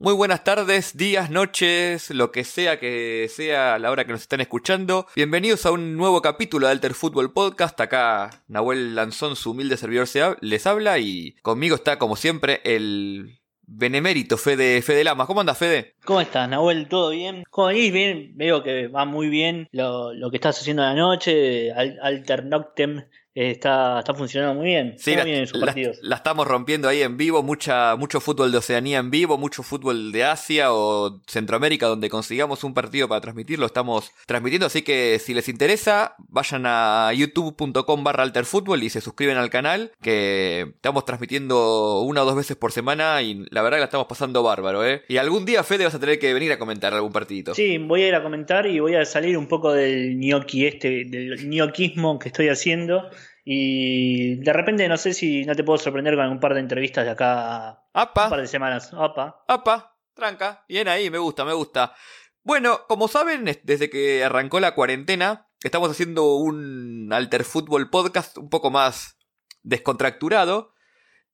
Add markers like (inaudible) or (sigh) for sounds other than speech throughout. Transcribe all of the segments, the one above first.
Muy buenas tardes, días, noches, lo que sea que sea la hora que nos están escuchando. Bienvenidos a un nuevo capítulo de Alter Fútbol Podcast. Acá Nahuel Lanzón, su humilde servidor, les habla y conmigo está, como siempre, el benemérito Fede, Fede Lama. ¿Cómo anda, Fede? ¿Cómo estás, Nahuel? ¿Todo bien? ¿Cómo venís? Bien, veo que va muy bien lo, que estás haciendo la noche, Alter Noctem está, está funcionando muy bien. Sí, la, la, estamos rompiendo ahí en vivo, mucha, mucho fútbol de Oceanía en vivo, mucho fútbol de Asia o Centroamérica donde consigamos un partido para transmitirlo, estamos transmitiendo, así que si les interesa, vayan a youtube.com barra alterfútbol y se suscriben al canal, que estamos transmitiendo una o dos veces por semana y la verdad que la estamos pasando bárbaro, ¿eh? Y algún día, Fede, vas a tener que venir a comentar algún partidito. Sí, voy a ir a comentar y voy a salir un poco del gnocchi este, del ñoquismo que estoy haciendo y de repente no sé si no te puedo sorprender con un par de entrevistas de acá un par de semanas. Apa. Apa, tranca. Bien ahí, me gusta, me gusta. Bueno, como saben, desde que arrancó la cuarentena, estamos haciendo un Alter Fútbol podcast un poco más descontracturado.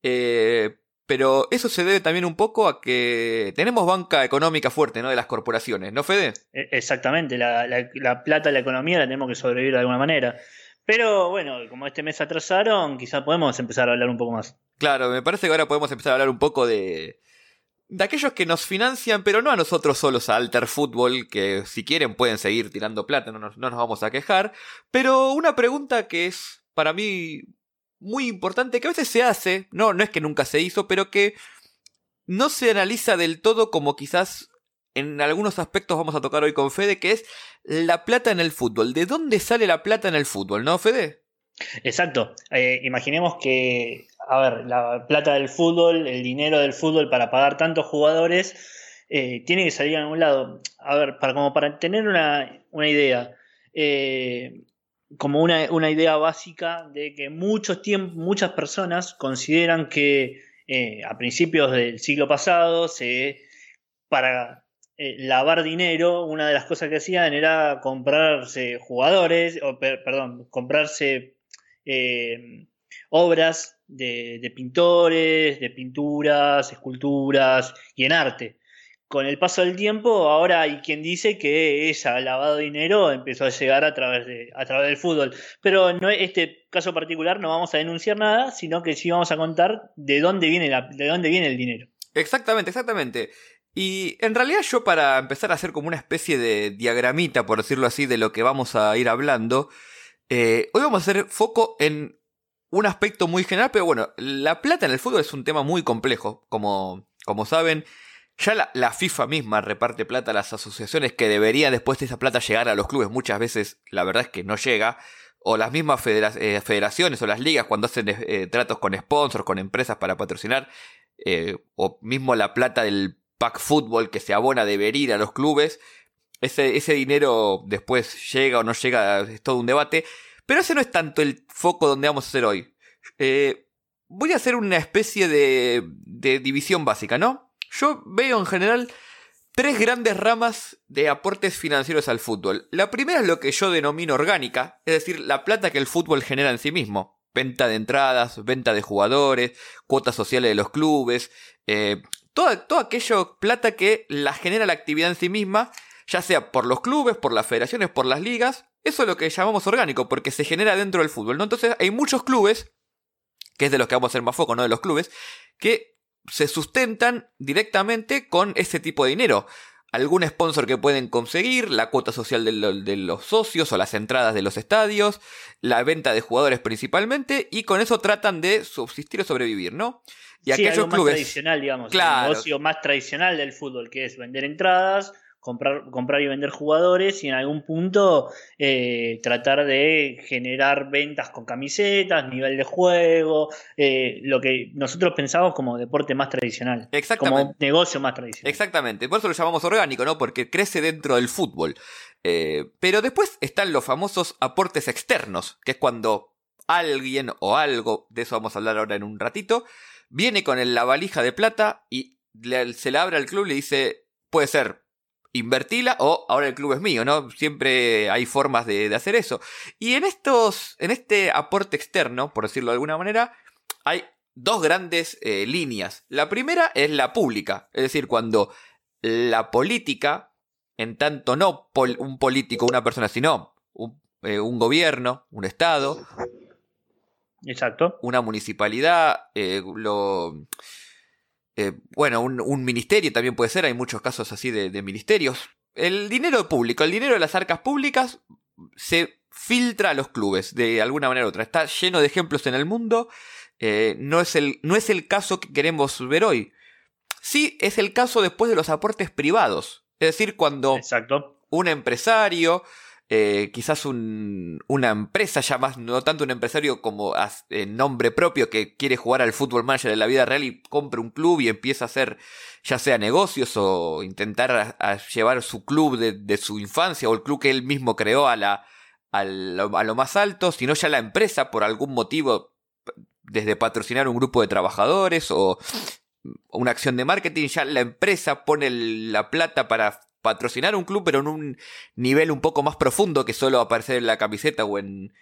Eh, pero eso se debe también un poco a que tenemos banca económica fuerte, ¿no? De las corporaciones, ¿no, Fede? E, exactamente, la, la, la plata, la economía la tenemos que sobrevivir de alguna manera. Pero bueno, como este mes atrasaron, quizá podemos empezar a hablar un poco más. Claro, me parece que ahora podemos empezar a hablar un poco de, de aquellos que nos financian, pero no a nosotros solos, a Alter Football, que si quieren pueden seguir tirando plata, no nos, no nos vamos a quejar. Pero una pregunta que es para mí muy importante, que a veces se hace, no, no es que nunca se hizo, pero que no se analiza del todo como quizás en algunos aspectos vamos a tocar hoy con Fede, que es la plata en el fútbol. ¿De dónde sale la plata en el fútbol, no, Fede? Exacto. Eh, imaginemos que, a ver, la plata del fútbol, el dinero del fútbol para pagar tantos jugadores, eh, tiene que salir a algún lado. A ver, para, como para tener una, idea, eh, como una, una, idea básica de que muchos muchas personas consideran que a principios del siglo pasado se para eh, lavar dinero, una de las cosas que hacían era comprarse jugadores, o perdón, comprarse eh, obras de, pintores, de pinturas, esculturas y en arte. Con el paso del tiempo, ahora hay quien dice que esa lavado de dinero empezó a llegar a través, de, a través del fútbol. Pero no este caso particular no vamos a denunciar nada, sino que sí vamos a contar de dónde viene, la, de dónde viene el dinero. Exactamente, exactamente. Y en realidad yo para empezar a hacer como una especie de diagramita, por decirlo así, de lo que vamos a ir hablando, eh, hoy vamos a hacer foco en un aspecto muy general, pero bueno, la plata en el fútbol es un tema muy complejo, como, como saben. Ya la, FIFA misma reparte plata a las asociaciones que deberían después de esa plata llegar a los clubes. Muchas veces la verdad es que no llega. O las mismas eh, federaciones o las ligas cuando hacen eh, tratos con sponsors, con empresas para patrocinar. o mismo la plata del pack fútbol que se abona debería ir a los clubes. Ese, ese dinero después llega o no llega, es todo un debate. Pero ese no es tanto el foco donde vamos a hacer hoy. Eh, voy a hacer una especie de, de división básica, ¿no? Yo veo en general tres grandes ramas de aportes financieros al fútbol. La primera es lo que yo denomino orgánica, es decir, la plata que el fútbol genera en sí mismo. Venta de entradas, venta de jugadores, cuotas sociales de los clubes, eh, todo, aquello plata que la genera la actividad en sí misma, ya sea por los clubes, por las federaciones, por las ligas, eso es lo que llamamos orgánico, porque se genera dentro del fútbol, ¿no? Entonces hay muchos clubes, que es de los que vamos a hacer más foco, ¿no? De los clubes, que se sustentan directamente con ese tipo de dinero. Algún sponsor que pueden conseguir, la cuota social de, de, los socios o las entradas de los estadios, la venta de jugadores principalmente, y con eso tratan de subsistir o sobrevivir, ¿no? Y sí, algo más tradicional, digamos, el negocio más tradicional del fútbol, que es vender entradas, comprar, comprar y vender jugadores y en algún punto eh, tratar de generar ventas con camisetas, nivel de juego, eh, lo que nosotros pensamos como deporte más tradicional, como negocio más tradicional. Exactamente, por eso lo llamamos orgánico, ¿no? Porque crece dentro del fútbol. Eh, pero después están los famosos aportes externos, que es cuando alguien o algo, de eso vamos a hablar ahora en un ratito, viene con la valija de plata y se la abre al club y le dice, puede ser, invertila o ahora el club es mío, ¿no? Siempre hay formas de, hacer eso. Y en estos, en este aporte externo, por decirlo de alguna manera, hay dos grandes eh, líneas. La primera es la pública, es decir, cuando la política, en tanto no un político, una persona, sino un, eh, un, gobierno, un Estado, Exacto. una municipalidad, eh, lo, bueno, un, ministerio también puede ser, hay muchos casos así de, de ministerios. El dinero público, el dinero de las arcas públicas se filtra a los clubes de alguna manera u otra. Está lleno de ejemplos en el mundo eh, no, es el, no es el caso que queremos ver hoy. Sí es el caso después de los aportes privados. Es decir, cuando un empresario, eh, quizás una empresa, ya más, no tanto un empresario como en nombre propio que quiere jugar al fútbol manager de la vida real y compra un club y empieza a hacer ya sea negocios o intentar llevar su club de, su infancia o el club que él mismo creó a, la, a lo más alto, sino ya la empresa por algún motivo desde patrocinar un grupo de trabajadores o una acción de marketing, ya la empresa pone la plata para patrocinar un club, pero en un nivel un poco más profundo que solo aparecer en la camiseta o en,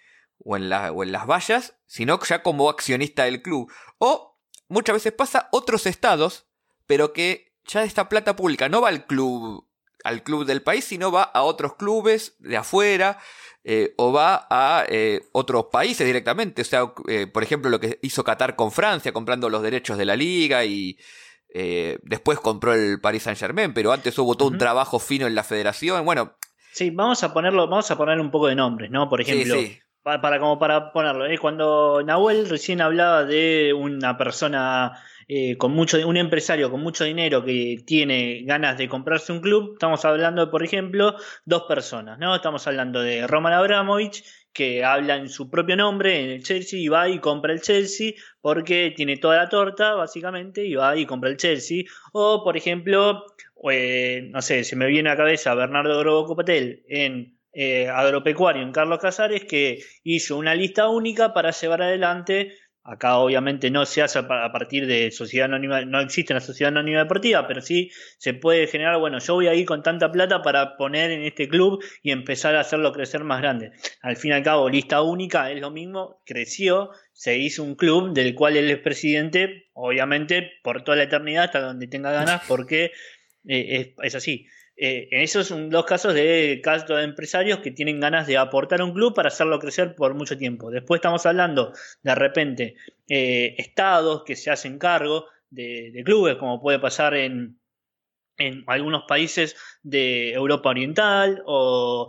o en, o en las vallas, sino ya como accionista del club. O muchas veces pasa otros estados, pero que ya esta plata pública no va al club, al club del país, sino va a otros clubes de afuera, eh, o va a eh, otros países directamente. O sea, eh, por ejemplo, lo que hizo Qatar con Francia, comprando los derechos de la liga y después compró el Paris Saint Germain, pero antes hubo todo un trabajo fino en la federación. Bueno. Sí, vamos a ponerlo, vamos a poner un poco de nombres, ¿no? Por ejemplo. Para, como para ponerlo, cuando Nahuel recién hablaba de una persona eh, con mucho, un empresario con mucho dinero que tiene ganas de comprarse un club, estamos hablando de, por ejemplo, dos personas, ¿no? Estamos hablando de Roman Abramovich, que habla en su propio nombre en el Chelsea y va y compra el Chelsea porque tiene toda la torta, básicamente, y va y compra el Chelsea. O, por ejemplo, eh, no sé, se me viene a la cabeza Bernardo Grobo Patel en eh, agropecuario en Carlos Casares que hizo una lista única para llevar adelante Acá obviamente no se hace a partir de sociedad anónima, no existe una sociedad anónima deportiva, pero sí se puede generar, bueno, yo voy a ir con tanta plata para poner en este club y empezar a hacerlo crecer más grande. Al fin y al cabo, lista única es lo mismo, creció, se hizo un club del cual él es presidente, obviamente por toda la eternidad hasta donde tenga ganas, porque eh, es, es así. Eh, en esos dos casos de casos de empresarios que tienen ganas de aportar a un club para hacerlo crecer por mucho tiempo. Después estamos hablando de repente eh, estados que se hacen cargo de, clubes, como puede pasar en, en algunos países de Europa Oriental o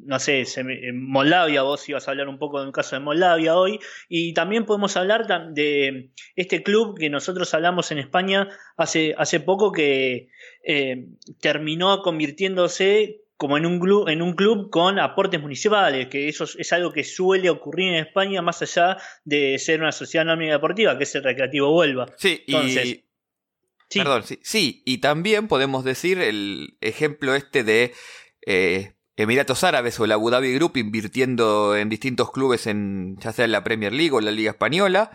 no sé, en Moldavia, vos ibas a hablar un poco de un caso de Moldavia hoy, y también podemos hablar de este club que nosotros hablamos en España hace, hace poco que eh, terminó convirtiéndose como en un, club, en un club con aportes municipales, que eso es algo que suele ocurrir en España más allá de ser una sociedad anónima deportiva, que es el Recreativo Huelva. Sí, Entonces, sí. Perdón, sí, sí, y también podemos decir el ejemplo este de eh, Emiratos Árabes o el Abu Dhabi Group invirtiendo en distintos clubes en ya sea en la Premier League o en la Liga Española.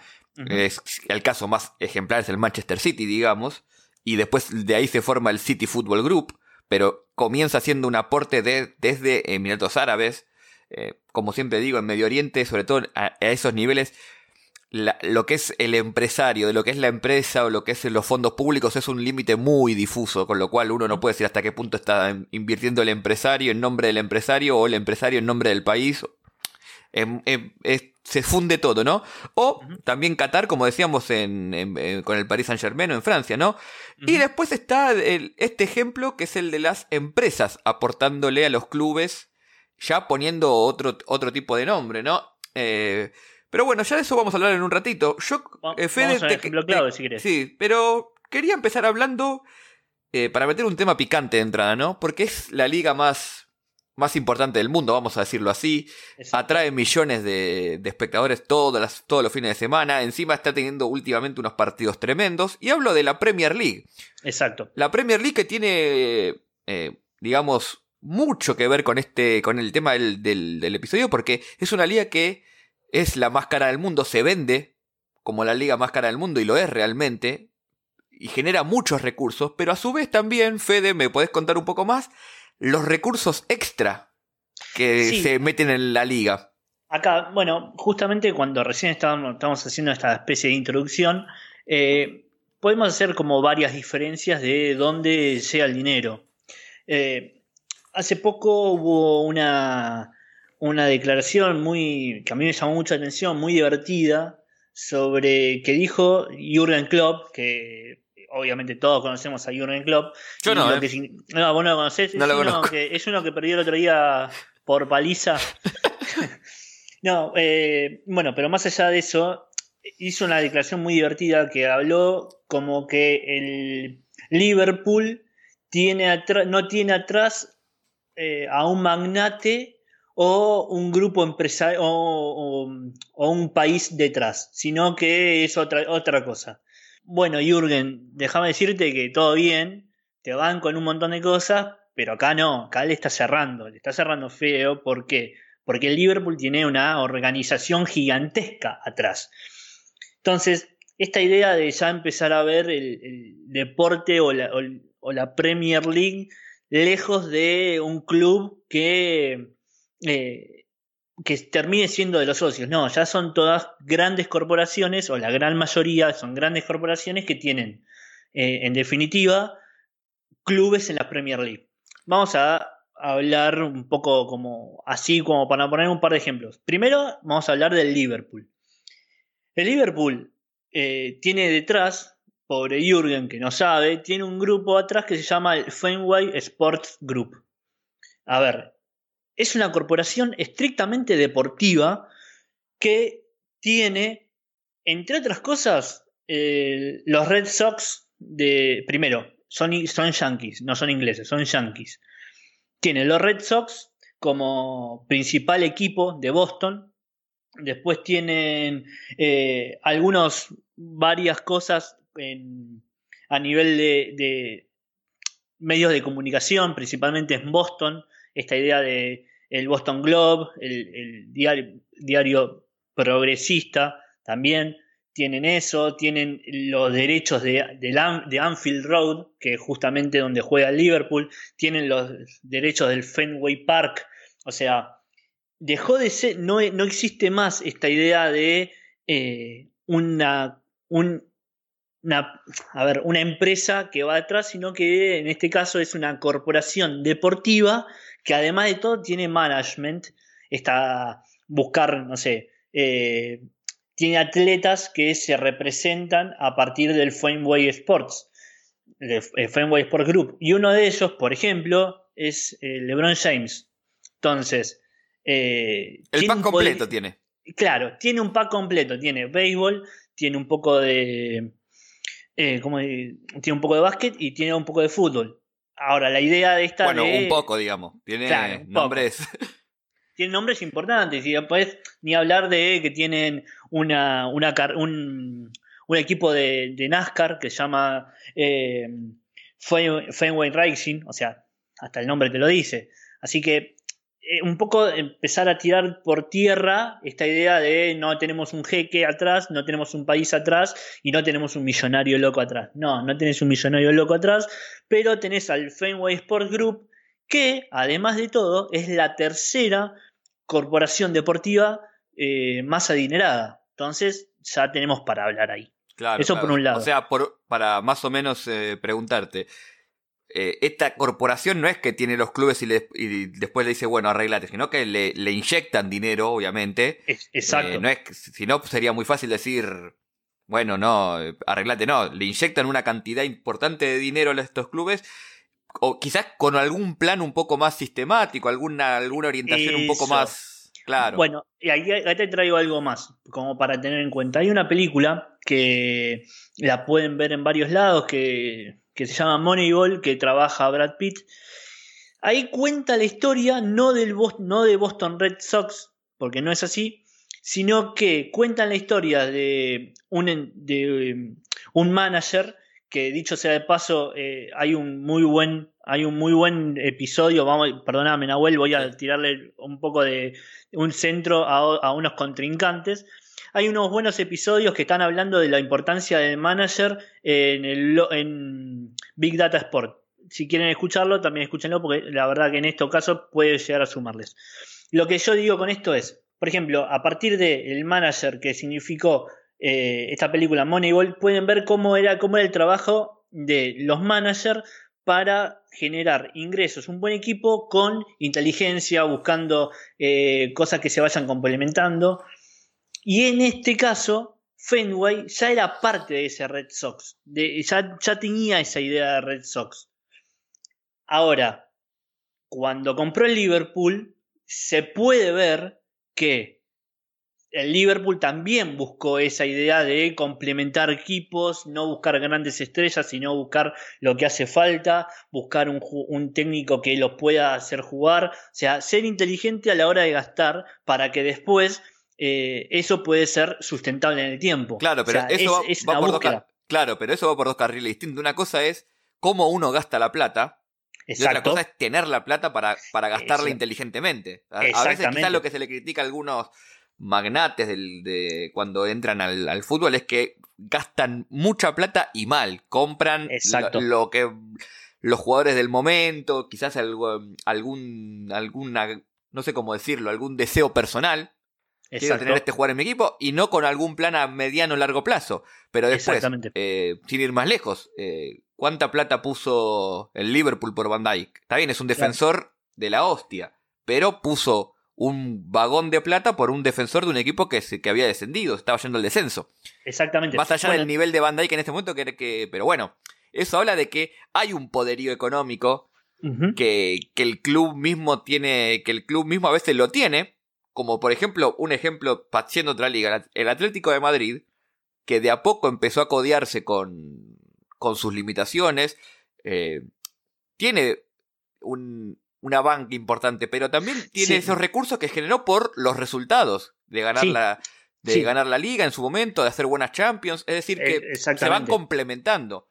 es, el caso más ejemplar es el Manchester City, digamos y después de ahí se forma el City Football Group, pero comienza siendo un aporte de, desde Emiratos Árabes, eh, como siempre digo, en Medio Oriente, sobre todo a, esos niveles, lo que es el empresario, de lo que es la empresa o lo que es los fondos públicos es un límite muy difuso, con lo cual uno no puede decir hasta qué punto está invirtiendo el empresario en nombre del empresario o el empresario en nombre del país. Em, em, se funde todo, ¿no? O también Qatar, como decíamos en, con el Paris Saint Germain o en Francia, ¿no? Y después está este ejemplo que es el de las empresas aportándole a los clubes, ya poniendo otro, otro tipo de nombre, ¿no? Eh, pero bueno, ya de eso vamos a hablar en un ratito. Yo, eh, Fede, ejemplo clave, si querés. Sí, pero quería empezar hablando eh, para meter un tema picante de entrada, ¿no? Porque es la liga más más importante del mundo, vamos a decirlo así. Atrae millones de, espectadores todos los fines de semana. Encima está teniendo últimamente unos partidos tremendos. Y hablo de la Premier League. Exacto. La Premier League que tiene, eh, digamos, mucho que ver con, este, con el tema del, del, episodio, porque es una liga que es la más cara del mundo, se vende como la liga más cara del mundo y lo es realmente. Y genera muchos recursos, pero a su vez también, Fede, ¿me podés contar un poco más? los recursos extra que se meten en la liga. acá, bueno, justamente cuando recién estábamos, estamos haciendo esta especie de introducción, eh, podemos hacer como varias diferencias de dónde sea el dinero. Eh, hace poco hubo una, una declaración muy que a mí me llamó mucha atención, muy divertida, sobre que dijo Jürgen Klopp, que obviamente todos conocemos a Jürgen Klopp. Yo no, lo ¿eh? que no, vos no lo conocés. No es, lo uno conozco. que, es uno que perdió el otro día por paliza. (laughs) no, eh, bueno, pero más allá de eso, hizo una declaración muy divertida que habló como que el Liverpool tiene no tiene atrás eh, a un magnate o un grupo empresarial o, un país detrás, sino que es otra, otra cosa. Bueno, Jürgen, déjame decirte que todo bien, te van con un montón de cosas, pero acá no, acá le está cerrando, le está cerrando feo, ¿por qué? Porque el Liverpool tiene una organización gigantesca atrás. Entonces, esta idea de ya empezar a ver el, el deporte o la, o la Premier League lejos de un club que, eh, que termine siendo de los socios. No, ya son todas grandes corporaciones, o la gran mayoría son grandes corporaciones que tienen, eh, en definitiva, clubes en la Premier League. Vamos a hablar un poco como así, como para poner un par de ejemplos. Primero, vamos a hablar del Liverpool. El Liverpool eh, tiene detrás, pobre Jürgen que no sabe, tiene un grupo atrás que se llama el Fenway Sports Group. A ver, es una corporación estrictamente deportiva que tiene, entre otras cosas, eh, los Red Sox de. Primero, son, son yankees, no son ingleses, son yankees. Tiene los Red Sox como principal equipo de Boston. Después tienen eh, algunos, varias cosas a nivel de, de medios de comunicación, principalmente en Boston. Esta idea de el Boston Globe, el, diario, diario progresista, también tienen eso, tienen los derechos de, de, An- de Anfield Road, que es justamente donde juega Liverpool, tienen los derechos del Fenway Park, o sea, dejó de ser, no, no existe más esta idea de eh, una, un- una, a ver, una empresa que va detrás, sino que en este caso es una corporación deportiva que además de todo tiene management, está buscar, no sé, eh, tiene atletas que se representan a partir del Fenway Sports, el Fenway Sport Group. Y uno de ellos, por ejemplo, es eh, LeBron James. Entonces, eh, El pack completo tiene. Claro, tiene un pack completo. Tiene béisbol, tiene un poco de. eh, ¿cómo de- tiene un poco de básquet y tiene un poco de fútbol. Ahora, la idea de esta. Bueno, de- un poco, digamos. Tiene Claro, un poco. nombres. (laughs) tienen nombres importantes y después ni hablar de que tienen una, una un, un equipo de, de NASCAR que se llama eh, Fen- Fenway Racing, o sea, hasta el nombre te lo dice. Así que un poco empezar a tirar por tierra esta idea de no tenemos un jeque atrás, no tenemos un país atrás y no tenemos un millonario loco atrás. No, no tenés un millonario loco atrás, pero tenés al Fenway Sport Group que además de todo es la tercera corporación deportiva eh, más adinerada. Entonces ya tenemos para hablar ahí. Claro, Eso claro. por un lado. O sea, por- para más o menos eh, preguntarte, eh, esta corporación no es que tiene los clubes y, le- y después le dice, bueno, arreglate, sino que le, le inyectan dinero, obviamente. Exacto. Eh, no es, si no, sería muy fácil decir, bueno, no, arreglate, no. Le inyectan una cantidad importante de dinero a estos clubes. O quizás con algún plan un poco más sistemático, alguna, alguna orientación un poco más. Claro. Bueno, y ahí, ahí te traigo algo más, como para tener en cuenta. Hay una película que la pueden ver en varios lados, que, que se llama Moneyball, que trabaja Brad Pitt. Ahí cuenta la historia no, del no de Boston Red Sox, porque no es así, sino que cuentan la historia de un, de, eh, un manager que dicho sea de paso eh, hay un muy buen hay un muy buen episodio vamos perdóname Nahuel voy a tirarle un poco de un centro a, a unos contrincantes hay unos buenos episodios que están hablando de la importancia del manager en, el, en Big Data Sport. Si quieren escucharlo también escúchenlo porque la verdad que en este caso puede llegar a sumarles. Lo que yo digo con esto es por ejemplo, a partir del manager que significó eh, esta película Moneyball, pueden ver cómo era, cómo era el trabajo de los managers para generar ingresos, un buen equipo con inteligencia, buscando eh, cosas que se vayan complementando. Y en este caso, Fenway ya era parte de ese Red Sox, ya, ya tenía esa idea de Red Sox. Ahora, cuando compró el Liverpool, se puede ver que el Liverpool también buscó esa idea de complementar equipos, no buscar grandes estrellas, sino buscar lo que hace falta, buscar un, técnico que los pueda hacer jugar, o sea, ser inteligente a la hora de gastar para que después eh, eso puede ser sustentable en el tiempo. Claro, pero eso va, por dos claro, pero eso va por dos carriles distintos. Una cosa es cómo uno gasta la plata. Y otra cosa es tener la plata para, para gastarla inteligentemente. A, a veces quizás lo que se le critica a algunos magnates del, de cuando entran al, fútbol es que gastan mucha plata y mal. Compran lo, que los jugadores del momento, quizás algo, algún, alguna, no sé cómo decirlo, algún deseo personal. Quiero tener este jugador en mi equipo y no con algún plan a mediano o largo plazo. Pero después, eh, sin ir más lejos, eh, ¿cuánta plata puso el Liverpool por Van Dijk? Está bien, es un defensor de la hostia, pero puso un vagón de plata por un defensor de un equipo que, que había descendido, estaba yendo al descenso. Exactamente. Más allá del nivel de Van Dyke en este momento, que, que, pero bueno, eso habla de que hay un poderío económico que, que, el club mismo tiene, que el club mismo a veces lo tiene, como por ejemplo, un ejemplo, siendo otra liga, el Atlético de Madrid, que de a poco empezó a codearse con, con sus limitaciones, eh, tiene un, una banca importante, pero también tiene esos recursos que generó por los resultados de ganar la de ganar la liga en su momento, de hacer buenas Champions, es decir, que eh, se van complementando.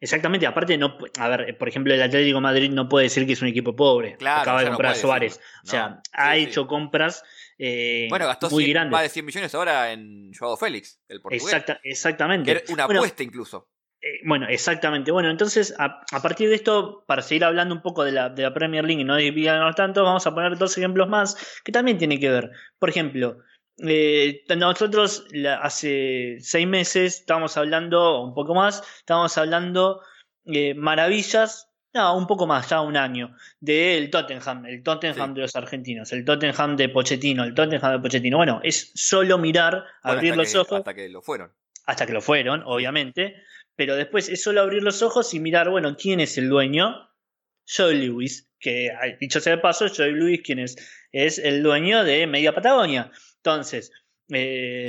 Exactamente, aparte no, a ver, por ejemplo, el Atlético Madrid no puede decir que es un equipo pobre. Claro, acaba de comprar a Suárez. O sea, ha hecho compras eh, bueno, gastó muy grandes. más de 100 millones ahora en Joao Félix, el portugués. exactamente. una apuesta incluso. Eh, bueno, exactamente. Bueno, entonces, a, partir de esto, para seguir hablando un poco de la, de la Premier League y no desviarnos tanto, vamos a poner dos ejemplos más que también tienen que ver. Por ejemplo, eh, nosotros hace seis meses estábamos hablando, un poco más, estábamos hablando eh, maravillas, no, un poco más, ya un año, del Tottenham, el Tottenham de los argentinos, el Tottenham de Pochettino, el Tottenham de Pochettino. Bueno, es solo mirar, abrir los ojos. Hasta que lo fueron. Hasta que lo fueron, obviamente pero después es solo abrir los ojos y mirar, bueno, ¿quién es el dueño? Joe Lewis, que dicho sea de paso, Joe Lewis, quien es, es el dueño de Media Patagonia. Entonces, eh,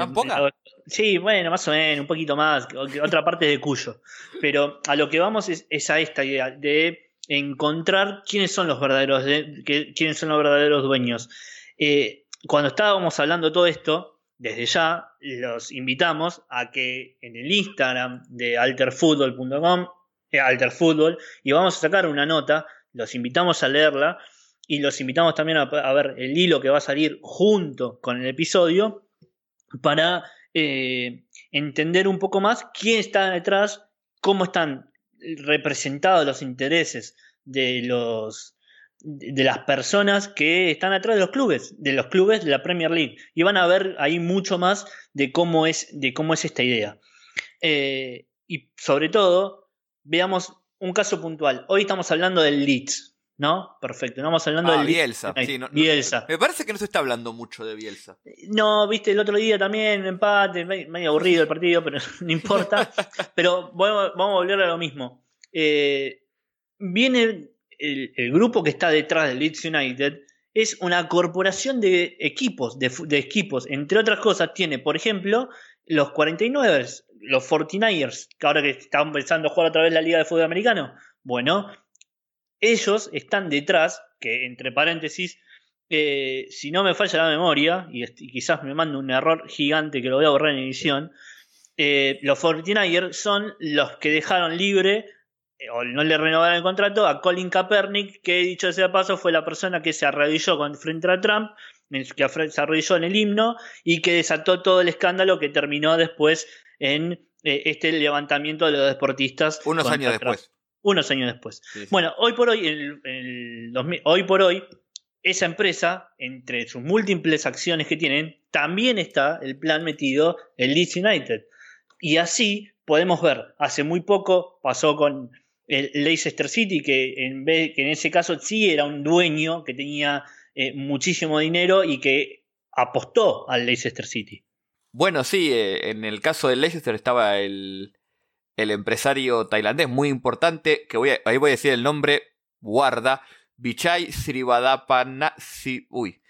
Sí, bueno, más o menos, un poquito más, otra parte de Cuyo. Pero a lo que vamos es, a esta idea de encontrar quiénes son los verdaderos, quiénes son los verdaderos dueños. Eh, cuando estábamos hablando todo esto, desde ya los invitamos a que en el Instagram de alterfootball.com, eh, alterfootball, y vamos a sacar una nota, los invitamos a leerla y los invitamos también a, ver el hilo que va a salir junto con el episodio para eh, entender un poco más quién está detrás, cómo están representados los intereses de los de las personas que están atrás de los clubes, de los clubes de la Premier League. Y van a ver ahí mucho más de cómo es, de cómo es esta idea. Eh, y sobre todo, veamos un caso puntual. Hoy estamos hablando del Leeds, ¿no? Perfecto. No estamos hablando ah, del Bielsa. Sí, Bielsa. Me parece que no se está hablando mucho de Bielsa. No, viste, el otro día también, empate, medio aburrido el partido, pero (laughs) no importa. pero vamos, vamos a volver a lo mismo. Eh, viene el, grupo que está detrás del Leeds United es una corporación de equipos, de, equipos. Entre otras cosas, tiene, por ejemplo, los 49 los 49ers, que ahora que están pensando jugar otra vez la Liga de Fútbol Americano. Bueno, ellos están detrás, que entre paréntesis, eh, si no me falla la memoria, y, quizás me mando un error gigante que lo voy a borrar en edición, eh, los 49ers son los que dejaron libre eh, o no le renovaron el contrato a Colin Kaepernick, que dicho sea paso fue la persona que se arrodilló frente a Trump, que se arrodilló en el himno y que desató todo el escándalo que terminó después en eh, este levantamiento de los deportistas. Unos años después. Unos años después. Bueno, hoy por hoy, hoy por hoy, esa empresa, entre sus múltiples acciones que tienen, también está el plan metido en Leeds United. Y así podemos ver, hace muy poco pasó con el Leicester City, que en, vez, que en ese caso sí era un dueño que tenía eh, muchísimo dinero y que apostó al Leicester City. Bueno, sí, eh, en el caso del Leicester estaba el, el empresario tailandés muy importante, que voy ahí voy a decir el nombre, guarda, Vichai Srivadapana, uy,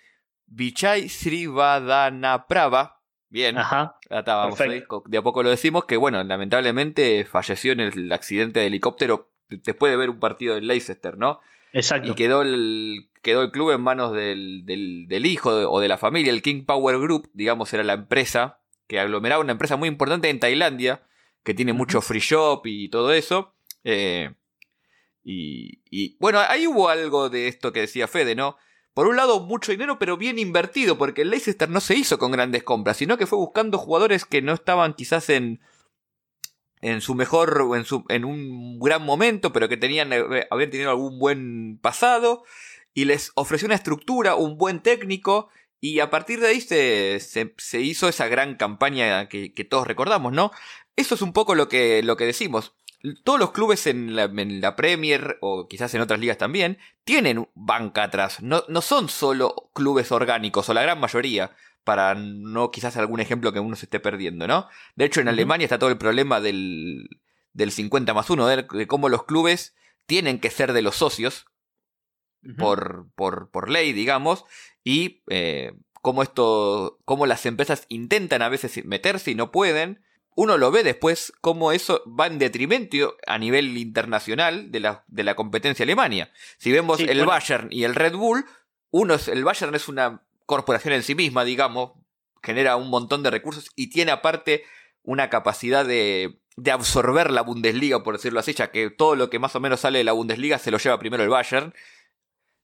Vichai Srivadanaprava, bien, Ajá, estábamos ahí, de a poco lo decimos, que bueno, lamentablemente falleció en el accidente de helicóptero después de ver un partido del Leicester, ¿no? Exacto. Y quedó el, quedó el club en manos del, del, hijo o de la familia, el King Power Group, digamos, era la empresa que aglomeraba una empresa muy importante en Tailandia, que tiene mucho free shop y todo eso. Eh, y, y, bueno, ahí hubo algo de esto que decía Fede, ¿no? Por un lado, mucho dinero, pero bien invertido, porque el Leicester no se hizo con grandes compras, sino que fue buscando jugadores que no estaban quizás en, en su mejor, en, su, en un gran momento, pero que tenían, eh, habían tenido algún buen pasado, y les ofreció una estructura, un buen técnico, y a partir de ahí se, se, hizo esa gran campaña que, que, todos recordamos, ¿no? Eso es un poco lo que, lo que decimos todos los clubes en la, Premier o quizás en otras ligas también tienen banca atrás. No, no, son solo clubes orgánicos o la gran mayoría. Para no quizás algún ejemplo que uno se esté perdiendo, ¿no? De hecho, en Alemania está todo el problema del, del 50 más 1, de, cómo los clubes tienen que ser de los socios por, por, por, ley, digamos, y eh, cómo esto, cómo las empresas intentan a veces meterse y no pueden, uno lo ve después cómo eso va en detrimento a nivel internacional de la, de la competencia Alemania. Si vemos el Bayern y el Red Bull, uno es, el Bayern es una corporación en sí misma, digamos, genera un montón de recursos y tiene aparte una capacidad de, de absorber la Bundesliga, por decirlo así, ya que todo lo que más o menos sale de la Bundesliga se lo lleva primero el Bayern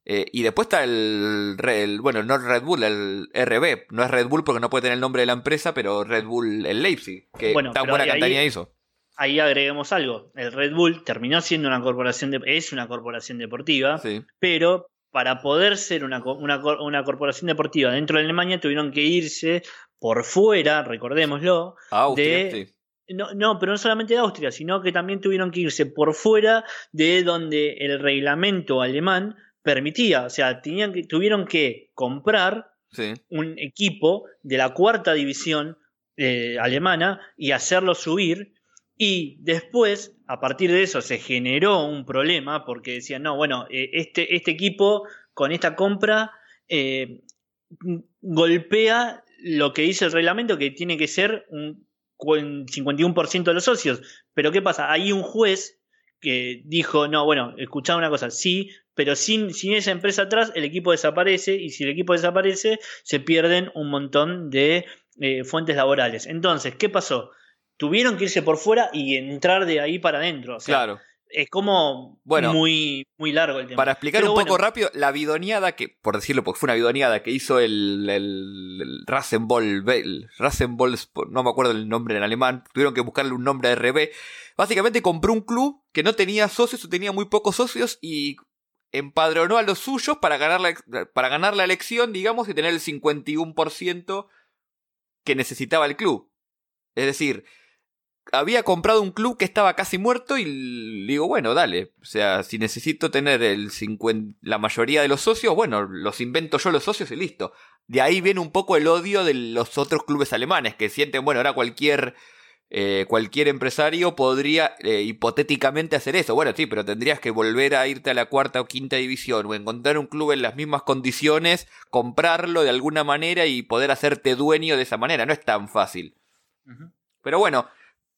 eh, y después está el, bueno, no Red Bull, el RB. No es Red Bull porque no puede tener el nombre de la empresa, pero Red Bull el Leipzig, que tan buena campaña hizo. Ahí agreguemos algo. El Red Bull terminó siendo una corporación, de, es una corporación deportiva, pero para poder ser una, una, corporación deportiva dentro de Alemania tuvieron que irse por fuera, recordémoslo, Austria, sí. No, no, pero no solamente de Austria, sino que también tuvieron que irse por fuera de donde el reglamento alemán permitía, o sea, tenían que, tuvieron que comprar un equipo de la cuarta división eh, alemana y hacerlo subir. Y después, a partir de eso, se generó un problema porque decían, no, bueno, eh, este, este equipo con esta compra eh, golpea lo que dice el reglamento, que tiene que ser un 51% de los socios. Pero ¿qué pasa? Hay un juez que dijo, no, bueno, escuchad una cosa, sí, pero sin, sin esa empresa atrás el equipo desaparece y si el equipo desaparece se pierden un montón de eh, fuentes laborales. Entonces, ¿qué pasó? Tuvieron que irse por fuera y entrar de ahí para adentro. claro. Es como bueno, muy, muy largo el tema. Para explicar un poco rápido, la bidoneada que, por decirlo, porque fue una bidoneada que hizo el, el, el Rasenball, no me acuerdo el nombre en alemán, tuvieron que buscarle un nombre de RB. Básicamente compró un club que no tenía socios o tenía muy pocos socios y empadronó a los suyos para ganar la, para ganar la elección, digamos, y tener el 51% que necesitaba el club. Es decir, había comprado un club que estaba casi muerto y digo, bueno, dale. O sea, si necesito tener el 50, la mayoría de los socios, bueno, los invento yo los socios y listo. De ahí viene un poco el odio de los otros clubes alemanes que sienten, bueno, ahora cualquier eh, cualquier empresario podría eh, hipotéticamente hacer eso. Bueno, sí, pero tendrías que volver a irte a la cuarta o quinta división o encontrar un club en las mismas condiciones, comprarlo de alguna manera y poder hacerte dueño de esa manera. No es tan fácil. Pero bueno,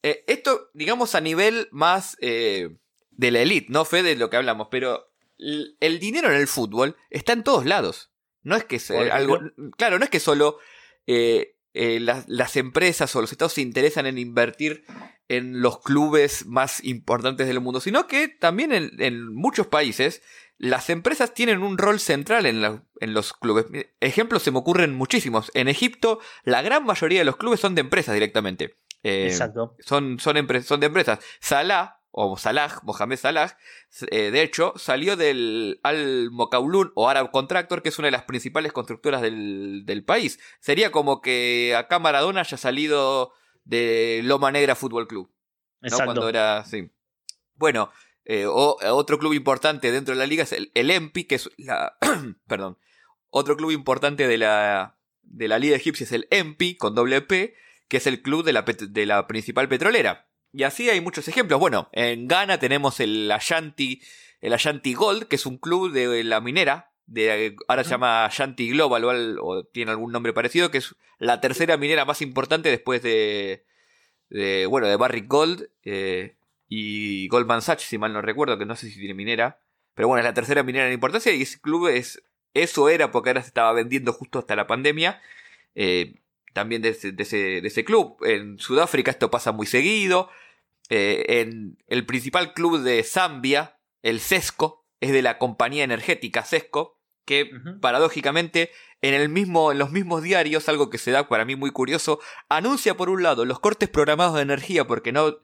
eh, esto, digamos, a nivel más de la elite, ¿no, Fede? De lo que hablamos, pero el dinero en el fútbol está en todos lados. No es que sea algo. Claro, no es que solo eh, las, empresas o los estados se interesan en invertir en los clubes más importantes del mundo, sino que también en, muchos países las empresas tienen un rol central en, en, los clubes. Ejemplos se me ocurren muchísimos. En Egipto, la gran mayoría de los clubes son de empresas directamente. Eh, Exacto. Son, son, son de empresas. Salah, o Salah, Mohamed Salah, eh, de hecho, salió del Al Mokaulun o Arab Contractor, que es una de las principales constructoras del, país. Sería como que acá Maradona haya salido de Loma Negra Fútbol Club. Exacto. Cuando era, sí. Bueno, eh, otro club importante dentro de la liga es el, el EMPI, que es la... (clears throat) perdón. Otro club importante de la, de la liga egipcia es el EMPI, con doble P, que es el club de la, de la principal petrolera. Y así hay muchos ejemplos. Bueno, en Ghana tenemos el Ashanti, el Ashanti Gold, que es un club de la minera. De, ahora se llama Ashanti Global o, tiene algún nombre parecido, que es la tercera minera más importante después de, de bueno, de Barrick Gold eh, y Goldman Sachs, si mal no recuerdo, que no sé si tiene minera. Pero bueno, es la tercera minera en importancia y ese club es, eso era porque ahora se estaba vendiendo justo hasta la pandemia. Eh, también de ese, de ese, club. En Sudáfrica esto pasa muy seguido. Eh, en el principal club de Zambia, el CESCO, es de la compañía energética CESCO, que paradójicamente en, el mismo, en los mismos diarios, algo que se da para mí muy curioso, anuncia por un lado los cortes programados de energía porque no,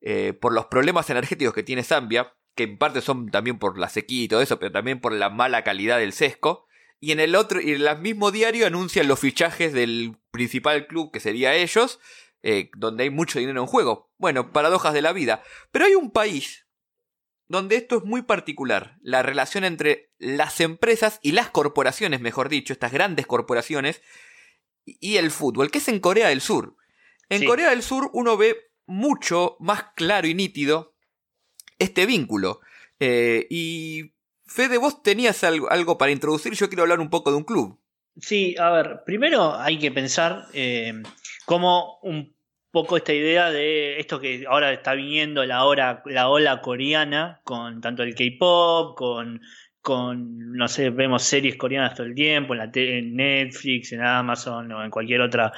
eh, por los problemas energéticos que tiene Zambia, que en parte son también por la sequía y todo eso, pero también por la mala calidad del CESCO. Y en el otro, y en el mismo diario anuncian los fichajes del principal club que sería ellos, eh, donde hay mucho dinero en juego. Bueno, paradojas de la vida. Pero hay un país donde esto es muy particular, la relación entre las empresas y las corporaciones, mejor dicho, estas grandes corporaciones, y el fútbol, que es en Corea del Sur. En Corea del Sur uno ve mucho más claro y nítido este vínculo. Eh, y Fede, vos tenías algo, algo, para introducir, yo quiero hablar un poco de un club. Sí, a ver, primero hay que pensar eh, cómo un poco esta idea de esto que ahora está viniendo la, hora, la ola coreana con tanto el K-pop, con, con, no sé, vemos series coreanas todo el tiempo, en, la en Netflix, en Amazon o en cualquier otra,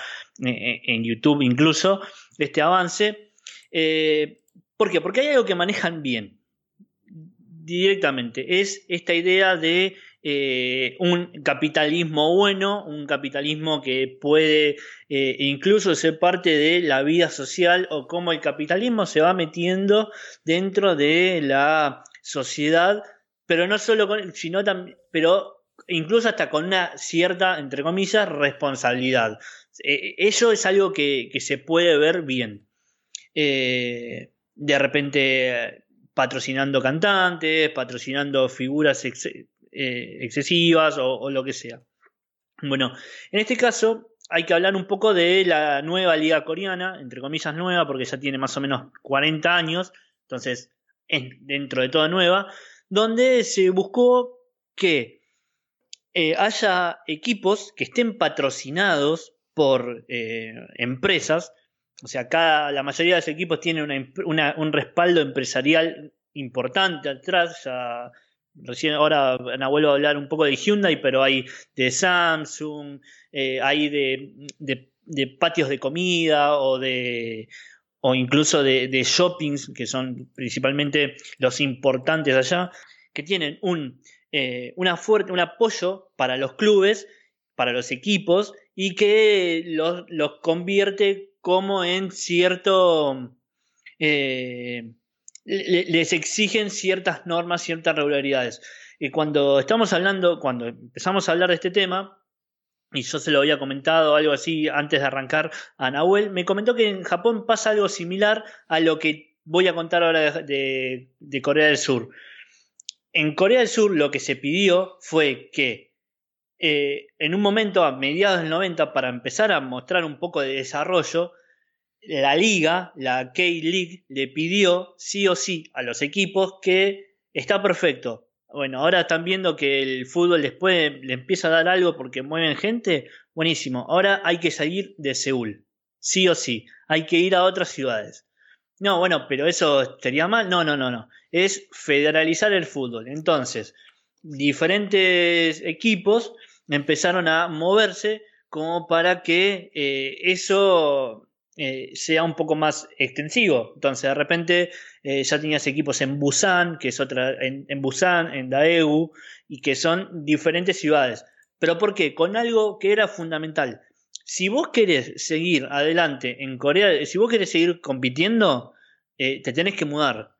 eh, eh, en YouTube incluso, este avance. Eh, ¿Por qué? Porque hay algo que manejan bien directamente. Es esta idea de eh, un capitalismo bueno, un capitalismo que puede eh, incluso ser parte de la vida social o cómo el capitalismo se va metiendo dentro de la sociedad, pero no solo con, sino también, pero incluso hasta con una cierta, entre comillas, responsabilidad. Eh, eso es algo que, se puede ver bien. de repente patrocinando cantantes, patrocinando figuras eh, excesivas o, lo que sea. Bueno, en este caso hay que hablar un poco de la nueva liga coreana, entre comillas nueva, porque ya tiene más o menos 40 años, entonces es dentro de toda nueva, donde se buscó que eh, haya equipos que estén patrocinados por eh, empresas, o sea, cada, la mayoría de los equipos tienen un respaldo empresarial importante atrás, ya Recién ahora vuelvo a hablar un poco de Hyundai, pero hay de Samsung, eh, hay de, patios de comida o de o incluso de, shoppings, que son principalmente los importantes allá, que tienen un, eh, una fuerte, un apoyo para los clubes, para los equipos, y que los, convierte como en cierto eh, les exigen ciertas normas, ciertas regularidades. Y cuando estamos hablando, cuando empezamos a hablar de este tema, y yo se lo había comentado algo así antes de arrancar a Nahuel, me comentó que en Japón pasa algo similar a lo que voy a contar ahora de, Corea del Sur. En Corea del Sur lo que se pidió fue que eh, en un momento a mediados del 90, para empezar a mostrar un poco de desarrollo, la liga, la K-League, le pidió sí o sí a los equipos que está perfecto. Bueno, ahora están viendo que el fútbol después le empieza a dar algo porque mueven gente. Buenísimo. Ahora hay que salir de Seúl. Sí o sí. Hay que ir a otras ciudades. No, bueno, pero eso sería mal. No, no, no, no. Es federalizar el fútbol. Entonces, diferentes equipos empezaron a moverse como para que eh, eso eh, sea un poco más extensivo. Entonces, de repente eh, ya tenías equipos en Busan, que es otra, en, Busan, en Daegu, y que son diferentes ciudades. ¿Pero por qué? Con algo que era fundamental. Si vos querés seguir adelante en Corea, si vos querés seguir compitiendo, eh, te tenés que mudar.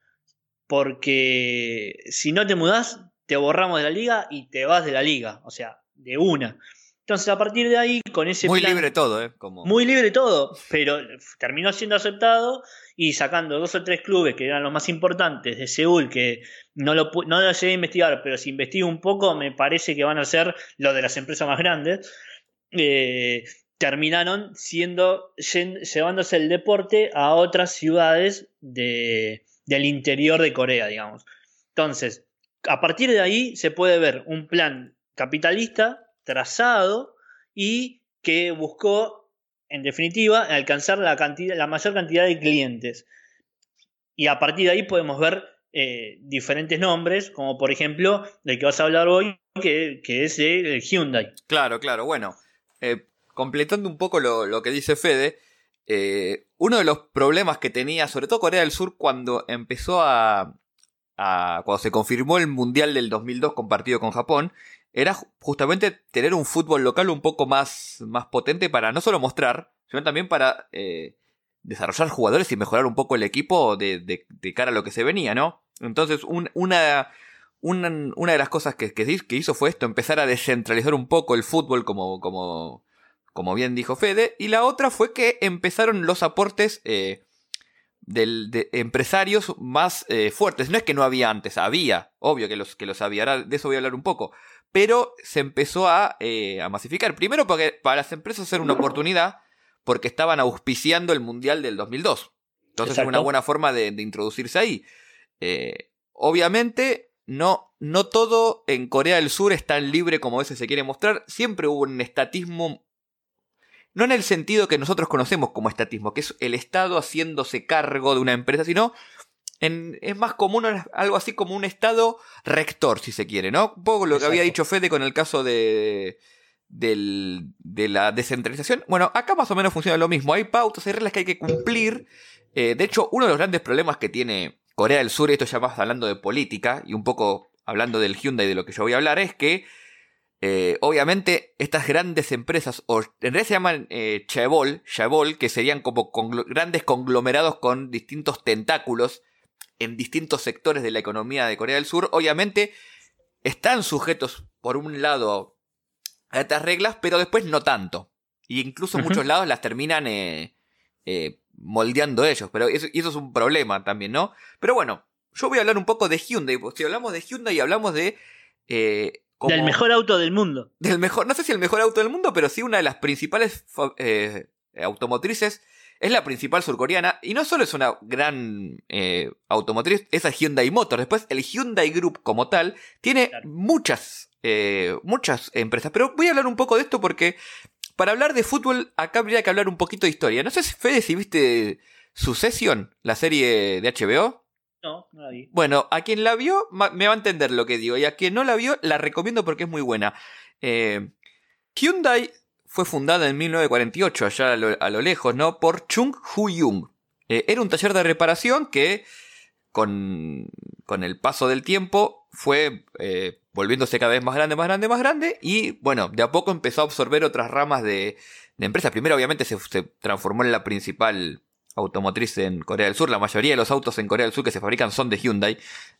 porque si no te mudás, te borramos de la liga y te vas de la liga, o sea, de una. Entonces, a partir de ahí, con ese Muy libre todo, ¿eh? Como... Muy libre todo, pero terminó siendo aceptado y sacando dos o tres clubes que eran los más importantes de Seúl, que no lo, no lo llegué a investigar, pero si investigo un poco, me parece que van a ser los de las empresas más grandes. Eh, terminaron siendo llevándose el deporte a otras ciudades de, del interior de Corea, digamos. Entonces, a partir de ahí se puede ver un plan capitalista trazado y que buscó, en definitiva, alcanzar la, cantidad, la mayor cantidad de clientes. Y a partir de ahí podemos ver eh, diferentes nombres, como por ejemplo del que vas a hablar hoy, que, es el Hyundai. Claro, claro. Bueno, eh, completando un poco lo, que dice Fede, eh, uno de los problemas que tenía, sobre todo Corea del Sur, cuando empezó a, a, cuando se confirmó el Mundial del 2002 compartido con Japón, era justamente tener un fútbol local un poco más, más potente para no solo mostrar, sino también para eh, desarrollar jugadores y mejorar un poco el equipo de, cara a lo que se venía, ¿no? Entonces, una, una, una, de las cosas que, que, hizo fue esto, empezar a descentralizar un poco el fútbol, como, como, como bien dijo Fede, y la otra fue que empezaron los aportes eh, de empresarios más eh, fuertes. No es que no había antes, había, obvio que los, que los había, de eso voy a hablar un poco, pero se empezó eh, a, masificar. Primero porque para las empresas era una oportunidad porque estaban auspiciando el Mundial del 2002. Entonces es una buena forma de, introducirse ahí. Eh, obviamente no, no todo en Corea del Sur es tan libre como a veces se quiere mostrar. Siempre hubo un estatismo no en el sentido que nosotros conocemos como estatismo, que es el Estado haciéndose cargo de una empresa, sino es más común algo así como un estado rector, si se quiere, ¿no? Un poco lo que había dicho Fede con el caso de, de la descentralización. Bueno, acá más o menos funciona lo mismo. Hay pautas, hay reglas que hay que cumplir. Eh, de hecho, uno de los grandes problemas que tiene Corea del Sur, y esto ya más hablando de política y un poco hablando del Hyundai de lo que yo voy a hablar, es que eh, obviamente estas grandes empresas, o en realidad se llaman eh, chaebol, que serían como grandes conglomerados con distintos tentáculos, en distintos sectores de la economía de Corea del Sur, obviamente están sujetos, por un lado, a estas reglas, pero después no tanto. Y incluso en muchos lados las terminan eh, eh, moldeando ellos, pero eso, y eso es un problema también, ¿no? Pero bueno, yo voy a hablar un poco de Hyundai, si hablamos de Hyundai hablamos de... Eh, del mejor auto del mundo. Del mejor, no sé si el mejor auto del mundo, pero sí una de las principales automotrices es la principal surcoreana y no solo es una gran eh, automotriz, es Hyundai Motor. Después, el Hyundai Group como tal tiene muchas, eh, muchas empresas. Pero voy a hablar un poco de esto porque para hablar de fútbol acá habría que hablar un poquito de historia. No sé si Fede, si viste Succession, la serie de HBO. No, no la vi. Bueno, a quien la vio me va a entender lo que digo y a quien no la vio la recomiendo porque es muy buena. Eh, Hyundai fue fundada en 1948, allá a lo, lejos, ¿no? Por Chung Hu-Yung. Eh, era un taller de reparación que, con, con el paso del tiempo, fue eh, volviéndose cada vez más grande, más grande, más grande. Y bueno, de a poco empezó a absorber otras ramas de, de empresas. Primero, obviamente, se, transformó en la principal automotriz en Corea del Sur. La mayoría de los autos en Corea del Sur que se fabrican son de Hyundai.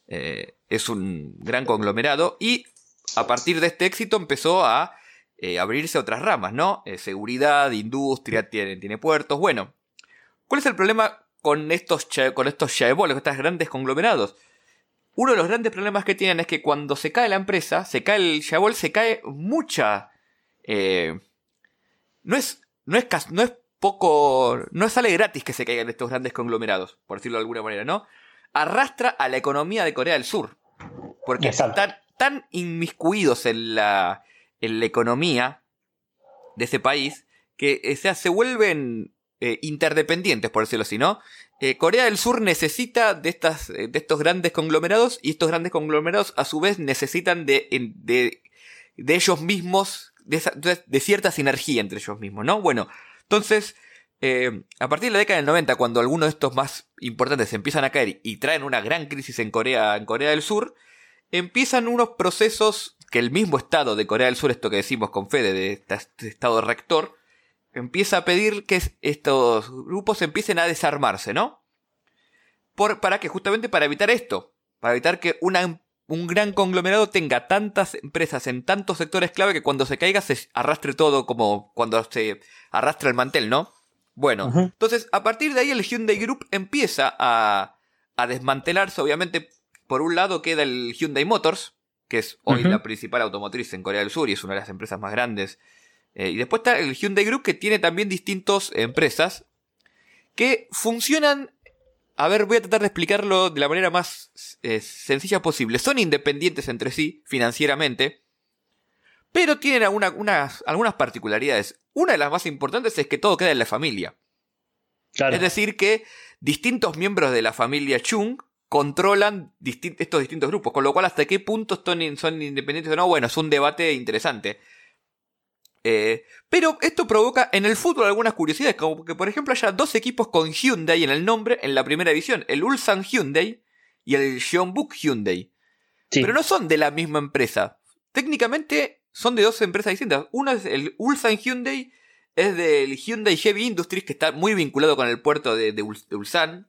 Eh, es un gran conglomerado. Y a partir de este éxito empezó a eh, abrirse a otras ramas, ¿no? Eh, seguridad, industria, tiene, tiene, puertos. Bueno, ¿cuál es el problema con estos, con estos con estos grandes conglomerados? Uno de los grandes problemas que tienen es que cuando se cae la empresa, se cae el chaebol, se cae mucha... Eh, no es, no es, no es poco, no sale gratis que se caigan estos grandes conglomerados, por decirlo de alguna manera, ¿no? Arrastra a la economía de Corea del Sur. Porque están tan inmiscuidos en la, en la economía de ese país que eh, sea, se vuelven eh, interdependientes, por decirlo así, ¿no? Eh, Corea del Sur necesita de, estas, de estos grandes conglomerados y estos grandes conglomerados a su vez necesitan de, de, de ellos mismos, de, de, cierta sinergia entre ellos mismos, ¿no? Bueno, entonces, a partir de la década del 90, cuando algunos de estos más importantes empiezan a caer y traen una gran crisis en Corea, en Corea del Sur, empiezan unos procesos que el mismo Estado de Corea del Sur, esto que decimos con Fede, de este Estado rector, empieza a pedir que estos grupos empiecen a desarmarse, ¿no? Por, para que justamente para evitar esto, Para evitar que una, un gran conglomerado tenga tantas empresas en tantos sectores clave que cuando se caiga se arrastre todo como cuando se arrastra el mantel, ¿no? Bueno, entonces a partir de ahí el Hyundai Group empieza a, a desmantelarse, obviamente por un lado queda el Hyundai Motors, que es hoy la principal automotriz en Corea del Sur y es una de las empresas más grandes. Eh, y después está el Hyundai Group que tiene también distintas empresas que funcionan... A ver, voy a tratar de explicarlo de la manera más eh, sencilla posible. Son independientes entre sí financieramente, pero tienen algunas particularidades. Una de las más importantes es que todo queda en la familia. Es decir, que distintos miembros de la familia Chung controlan estos distintos grupos, con lo cual hasta qué punto son, independientes o no, bueno, es un debate interesante. Eh, pero esto provoca en el fútbol algunas curiosidades, como que por ejemplo haya dos equipos con Hyundai en el nombre en la primera división, el Ulsan Hyundai y el Jeonbuk Hyundai. Pero no son de la misma empresa. Técnicamente son de dos empresas distintas. Una es el Ulsan Hyundai, es del Hyundai Heavy Industries, que está muy vinculado con el puerto de Ulsan,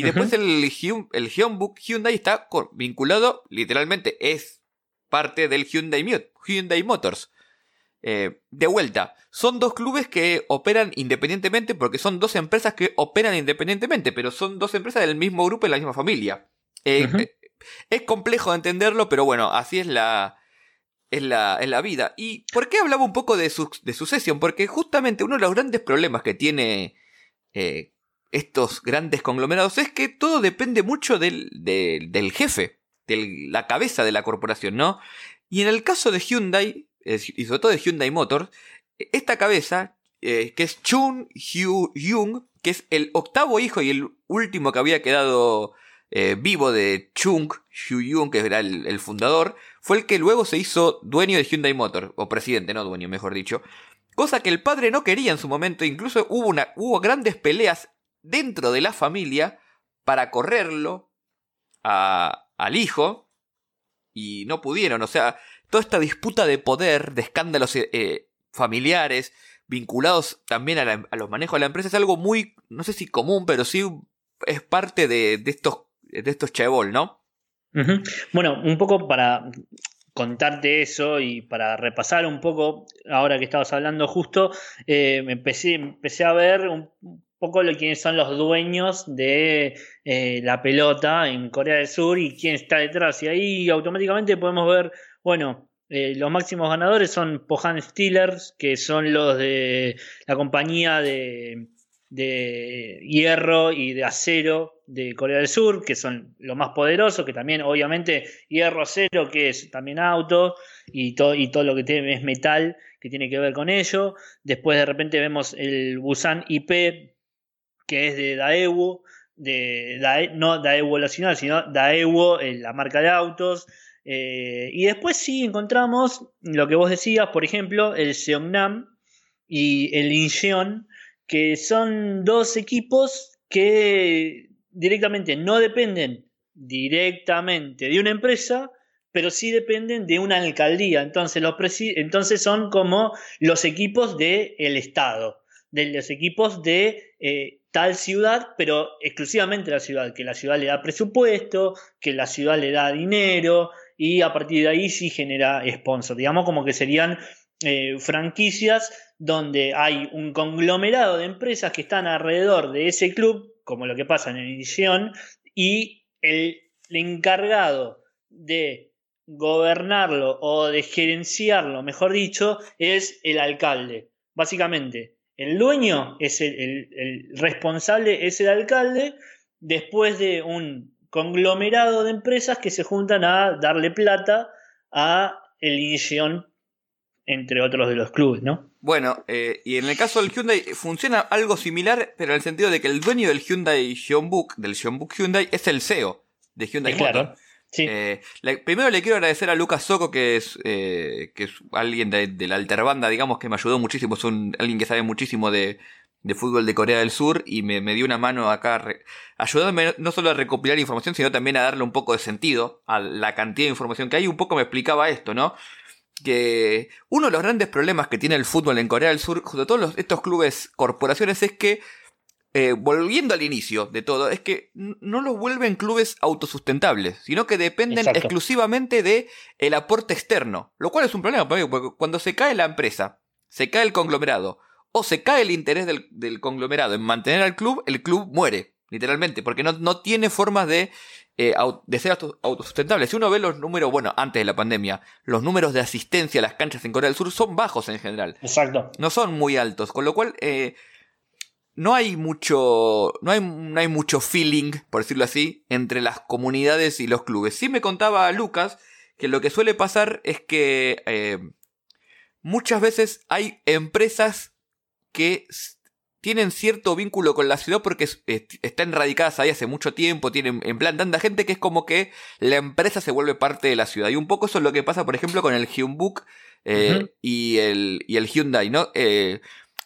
y después el, el Hyundai Hyundai está vinculado, literalmente, es parte del Hyundai, Hyundai Motors. Eh, de vuelta, son dos clubes que operan independientemente porque son dos empresas que operan independientemente, pero son dos empresas del mismo grupo y la misma familia. Eh, eh, es complejo de entenderlo, pero bueno, así es la, es la, la vida. ¿Y por qué hablaba un poco de, de sucesión? Porque justamente uno de los grandes problemas que tiene estos grandes conglomerados es que todo depende mucho del, del, jefe, de la cabeza de la corporación, ¿no? Y en el caso de Hyundai, y sobre todo de Hyundai Motors, esta cabeza, eh, que es Chun Hyu Jung, que es el octavo hijo y el último que había quedado eh, vivo de Chung Hyu Jung, que era el, el, fundador, fue el que luego se hizo dueño de Hyundai Motors, o presidente, no dueño, mejor dicho. Cosa que el padre no quería en su momento, incluso hubo, una, hubo grandes peleas dentro de la familia para correrlo al hijo y no pudieron. O sea, toda esta disputa de poder, de escándalos eh, eh, familiares, vinculados también a, los manejos de la empresa, es algo muy, no sé si común, pero sí es parte de, estos, de estos chebol, ¿no? Bueno, un poco para contarte eso y para repasar un poco, ahora que estabas hablando justo, eh, empecé, empecé a ver un poco lo quiénes son los dueños de eh, la pelota en Corea del Sur y quién está detrás. Y ahí automáticamente podemos ver, bueno, eh, los máximos ganadores son Pohan Steelers, que son los de la compañía de, de hierro y de acero de Corea del Sur, que son los más poderosos, que también obviamente hierro, acero, que es también auto, y todo, y todo lo que tiene, es metal, que tiene que ver con ello. Después de repente vemos el Busan IP, que es de Daewoo, de, no Daewoo nacional, sino Daewoo, la marca de autos. Eh, y después sí encontramos lo que vos decías, por ejemplo, el Seongnam y el Incheon, que son dos equipos que directamente no dependen directamente de una empresa, pero sí dependen de una alcaldía. Entonces, los entonces son como los equipos del Estado, de los equipos de eh, tal ciudad, pero exclusivamente la ciudad, que la ciudad le da presupuesto, que la ciudad le da dinero y a partir de ahí sí genera sponsor. Digamos como que serían eh, franquicias donde hay un conglomerado de empresas que están alrededor de ese club, como lo que pasa en Edición, y el, el encargado de gobernarlo o de gerenciarlo, mejor dicho, es el alcalde. Básicamente, el dueño es el, responsable, es el alcalde, después de un conglomerado de empresas que se juntan a darle plata a el Incheon, entre otros de los clubes, ¿no? Bueno, eh, y en el caso del Hyundai funciona algo similar, pero en el sentido de que el dueño del Hyundai Jeonbuk, del Jeonbuk Hyundai, es el CEO de Hyundai Motor. Eh, primero le quiero agradecer a Lucas Soco, que es, eh, que es alguien de, la alterbanda, digamos, que me ayudó muchísimo. Es un, alguien que sabe muchísimo de, fútbol de Corea del Sur y me, dio una mano acá, ayudándome no solo a recopilar información, sino también a darle un poco de sentido a la cantidad de información que hay. Un poco me explicaba esto, ¿no? Que uno de los grandes problemas que tiene el fútbol en Corea del Sur, junto a todos estos clubes corporaciones, es que eh, volviendo al inicio de todo, es que no los vuelven clubes autosustentables, sino que dependen exclusivamente de el aporte externo, lo cual es un problema porque cuando se cae la empresa, se cae el conglomerado, o se cae el interés del, conglomerado en mantener al club, el club muere, literalmente, porque no, no tiene formas de, eh, de ser autosustentable. Si uno ve los números, bueno, antes de la pandemia, los números de asistencia a las canchas en Corea del Sur son bajos en general. Exacto. No son muy altos, con lo cual... Eh, no hay mucho. No hay, no hay mucho feeling, por decirlo así, entre las comunidades y los clubes. Sí me contaba Lucas que lo que suele pasar es que eh, muchas veces hay empresas que tienen cierto vínculo con la ciudad porque están radicadas ahí hace mucho tiempo, tienen en plan tanta gente que es como que la empresa se vuelve parte de la ciudad. Y un poco eso es lo que pasa, por ejemplo, con el Hyundai eh, y, el, y el Hyundai, ¿no? Eh,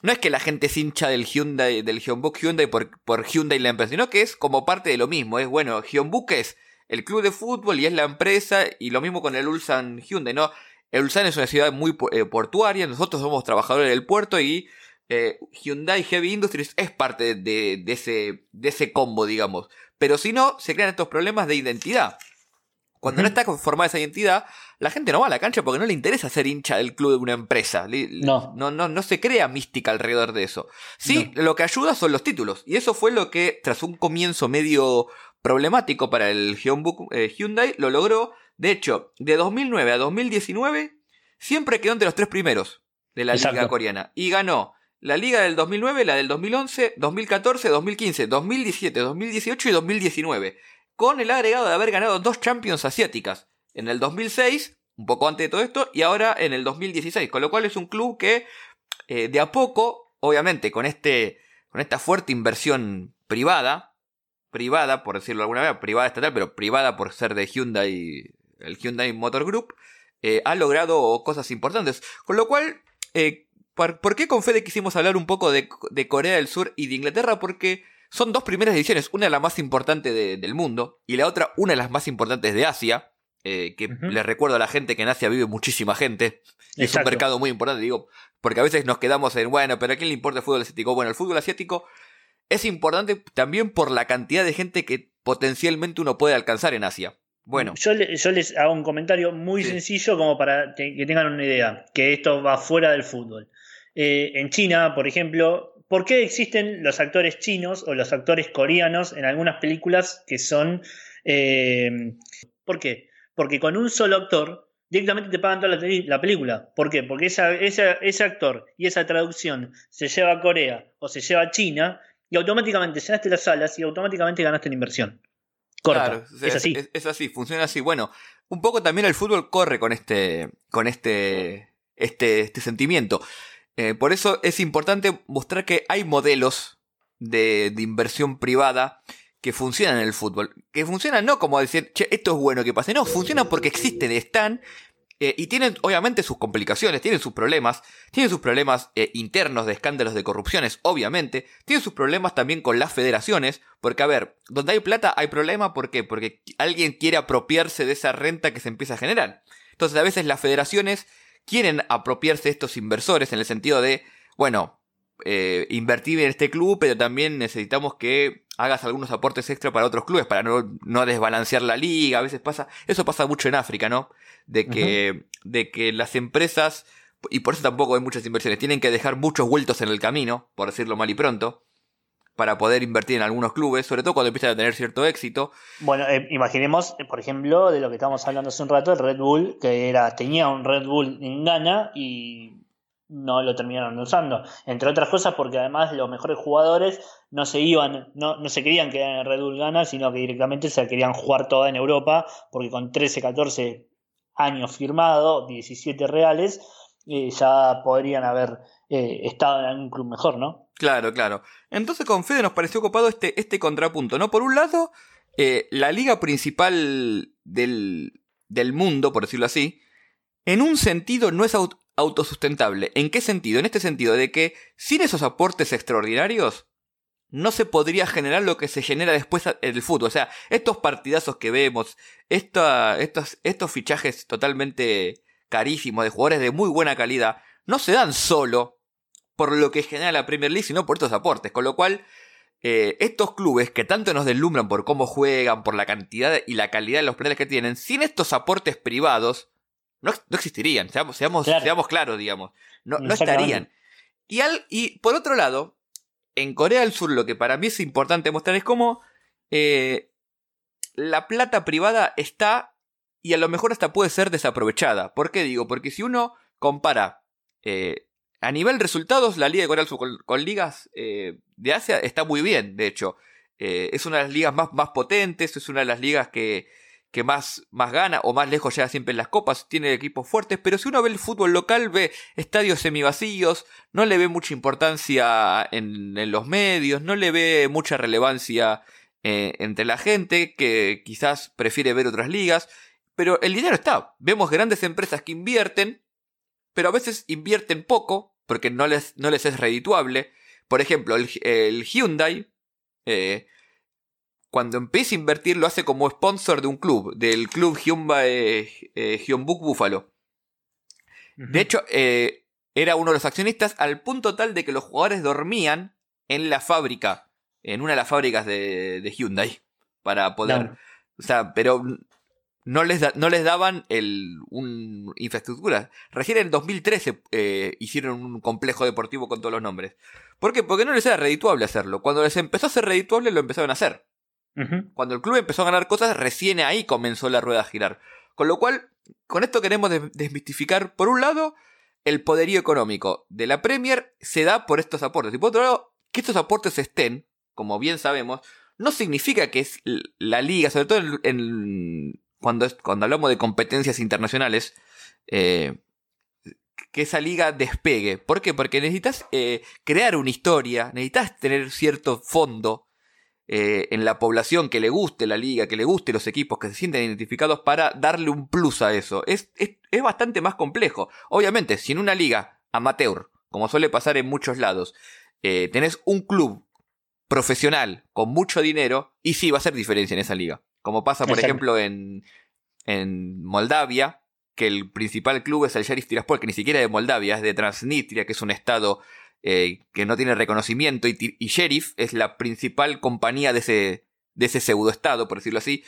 no es que la gente se hincha del Hyundai, del Hyundai Hyundai por, por Hyundai la empresa, sino que es como parte de lo mismo. Es bueno, Hyundai es el club de fútbol y es la empresa, y lo mismo con el Ulsan Hyundai, ¿no? El Ulsan es una ciudad muy eh, portuaria, nosotros somos trabajadores del puerto y eh, Hyundai Heavy Industries es parte de, de, ese, de ese combo, digamos. Pero si no, se crean estos problemas de identidad. Cuando no está formada esa identidad, la gente no va a la cancha porque no le interesa ser hincha del club de una empresa. No. No, no, se crea mística alrededor de eso. Sí, lo que ayuda son los títulos. Y eso fue lo que, tras un comienzo medio problemático para el eh, Hyundai, lo logró. De hecho, de 2009 a 2019, siempre quedó entre los tres primeros de la liga coreana. Y ganó la liga del 2009, la del 2011, 2014, 2015, 2017, 2018 y 2019 con el agregado de haber ganado dos Champions asiáticas. En el 2006, un poco antes de todo esto, y ahora en el 2016. Con lo cual es un club que eh, de a poco, obviamente con, este, con esta fuerte inversión privada, privada por decirlo de alguna manera, privada estatal, pero privada por ser de Hyundai, el Hyundai Motor Group, eh, ha logrado cosas importantes. Con lo cual, eh, ¿por, qué con Fede quisimos hablar un poco de, de Corea del Sur y de Inglaterra? Porque son dos primeras ediciones, una la más importante del mundo y la otra una de las más importantes de Asia. Eh, que les recuerdo a la gente que en Asia vive muchísima gente. es un mercado muy importante, digo, porque a veces nos quedamos en, bueno, pero ¿a quién le importa el fútbol asiático? Bueno, el fútbol asiático es importante también por la cantidad de gente que potencialmente uno puede alcanzar en Asia. Bueno. Yo, les hago un comentario muy sencillo como para que tengan una idea, que esto va fuera del fútbol. Eh, en China, por ejemplo, ¿Por qué existen los actores chinos o los actores coreanos en algunas películas que son... Eh, ¿Por qué? Porque con un solo actor directamente te pagan toda la, película. ¿Por qué? Porque ese actor y esa traducción se lleva a Corea o se lleva a China y automáticamente llenaste las salas y automáticamente ganaste en inversión. Claro, es así. Es, así, funciona así. Bueno, un poco también el fútbol corre con este, con este, este, este sentimiento. Eh, por eso es importante mostrar que hay modelos de, inversión privada que funcionan en el fútbol. Que funcionan no como decir, che, esto es bueno que pase. No, funcionan porque existen, están. Eh, y tienen obviamente sus complicaciones, tienen sus problemas, tienen sus problemas eh, internos de escándalos de corrupciones, obviamente, tienen sus problemas también con las federaciones, porque a ver, donde hay plata hay problema, ¿por qué? Porque alguien quiere apropiarse de esa renta que se empieza a generar. Entonces a veces las federaciones quieren apropiarse estos inversores en el sentido de, bueno, eh, invertir en este club, pero también necesitamos que hagas algunos aportes extra para otros clubes, para no, no desbalancear la liga. A veces pasa, eso pasa mucho en África, ¿no? De que, de que las empresas, y por eso tampoco hay muchas inversiones, tienen que dejar muchos vueltos en el camino, por decirlo mal y pronto para poder invertir en algunos clubes, sobre todo cuando empiezan a tener cierto éxito. Bueno, eh, imaginemos, eh, por ejemplo, de lo que estábamos hablando hace un rato, el Red Bull, que era tenía un Red Bull en Ghana y no lo terminaron usando. Entre otras cosas porque además los mejores jugadores no se iban, no, no se querían quedar en Red Bull Ghana, sino que directamente se querían jugar toda en Europa, porque con 13, 14 años firmado, 17 reales, eh, ya podrían haber estado en algún club mejor, ¿no? Claro, claro. Entonces con Fede nos pareció copado este, este contrapunto, ¿no? Por un lado, eh, la liga principal del, del mundo, por decirlo así, en un sentido no es autosustentable. ¿En qué sentido? En este sentido de que sin esos aportes extraordinarios no se podría generar lo que se genera después en el fútbol. O sea, estos partidazos que vemos, estos, estos fichajes totalmente carísimos de jugadores de muy buena calidad, no se dan solo por lo que genera la Premier League, sino por estos aportes. Con lo cual, eh, estos clubes que tanto nos deslumbran por cómo juegan, por la cantidad y la calidad de los planes que tienen, sin estos aportes privados, no, existirían, seamos, seamos, claros, digamos, no, no estarían. Y, al, y por otro lado, en Corea del Sur lo que para mí es importante mostrar es cómo eh, la plata privada está y a lo mejor hasta puede ser desaprovechada. ¿Por qué digo? Porque si uno compara eh, a nivel resultados, la Liga de Corea Sur con, ligas eh, de Asia está muy bien, de hecho. Eh, es una de las ligas más, más potentes, es una de las ligas que, que más, más gana o más lejos llega siempre en las copas, tiene equipos fuertes, pero si uno ve el fútbol local, ve estadios semivacíos, no le ve mucha importancia en, los medios, no le ve mucha relevancia eh, entre la gente, que quizás prefiere ver otras ligas, pero el dinero está. Vemos grandes empresas que invierten, pero a veces invierten poco, porque no les, no les es redituable. Por ejemplo, el, Hyundai, eh, cuando empieza a invertir, lo hace como sponsor de un club, del club Hyundai eh, Hyunbuk Buffalo. De hecho, eh, era uno de los accionistas al punto tal de que los jugadores dormían en la fábrica, en una de las fábricas de, de Hyundai, para poder... O sea, pero no les, no les daban el, un, infraestructura. Recién en 2013 eh, hicieron un complejo deportivo con todos los nombres. ¿Por qué? Porque no les era redituable hacerlo. Cuando les empezó a ser redituable lo empezaron a hacer. Cuando el club empezó a ganar cosas, recién ahí comenzó la rueda a girar. Con lo cual, con esto queremos desmistificar, por un lado, el poderío económico de la Premier se da por estos aportes. Y por otro lado, que estos aportes estén, como bien sabemos, no significa que es la liga, sobre todo en cuando, cuando hablamos de competencias internacionales, eh, que esa liga despegue. ¿Por qué? Porque necesitas eh, crear una historia, necesitas tener cierto fondo eh, en la población que le guste la liga, que le guste los equipos, que se sienten identificados para darle un plus a eso. Es, es, bastante más complejo. Obviamente, si en una liga amateur, como suele pasar en muchos lados, tenés un club profesional con mucho dinero, y sí va a hacer diferencia en esa liga. Como pasa, por ejemplo, en, en Moldavia, que el principal club es el Sheriff Tiraspol, que ni siquiera es de Moldavia, es de Transnistria, que es un estado eh, que no tiene reconocimiento, y, Sheriff es la principal compañía de ese, de ese pseudoestado, por decirlo así.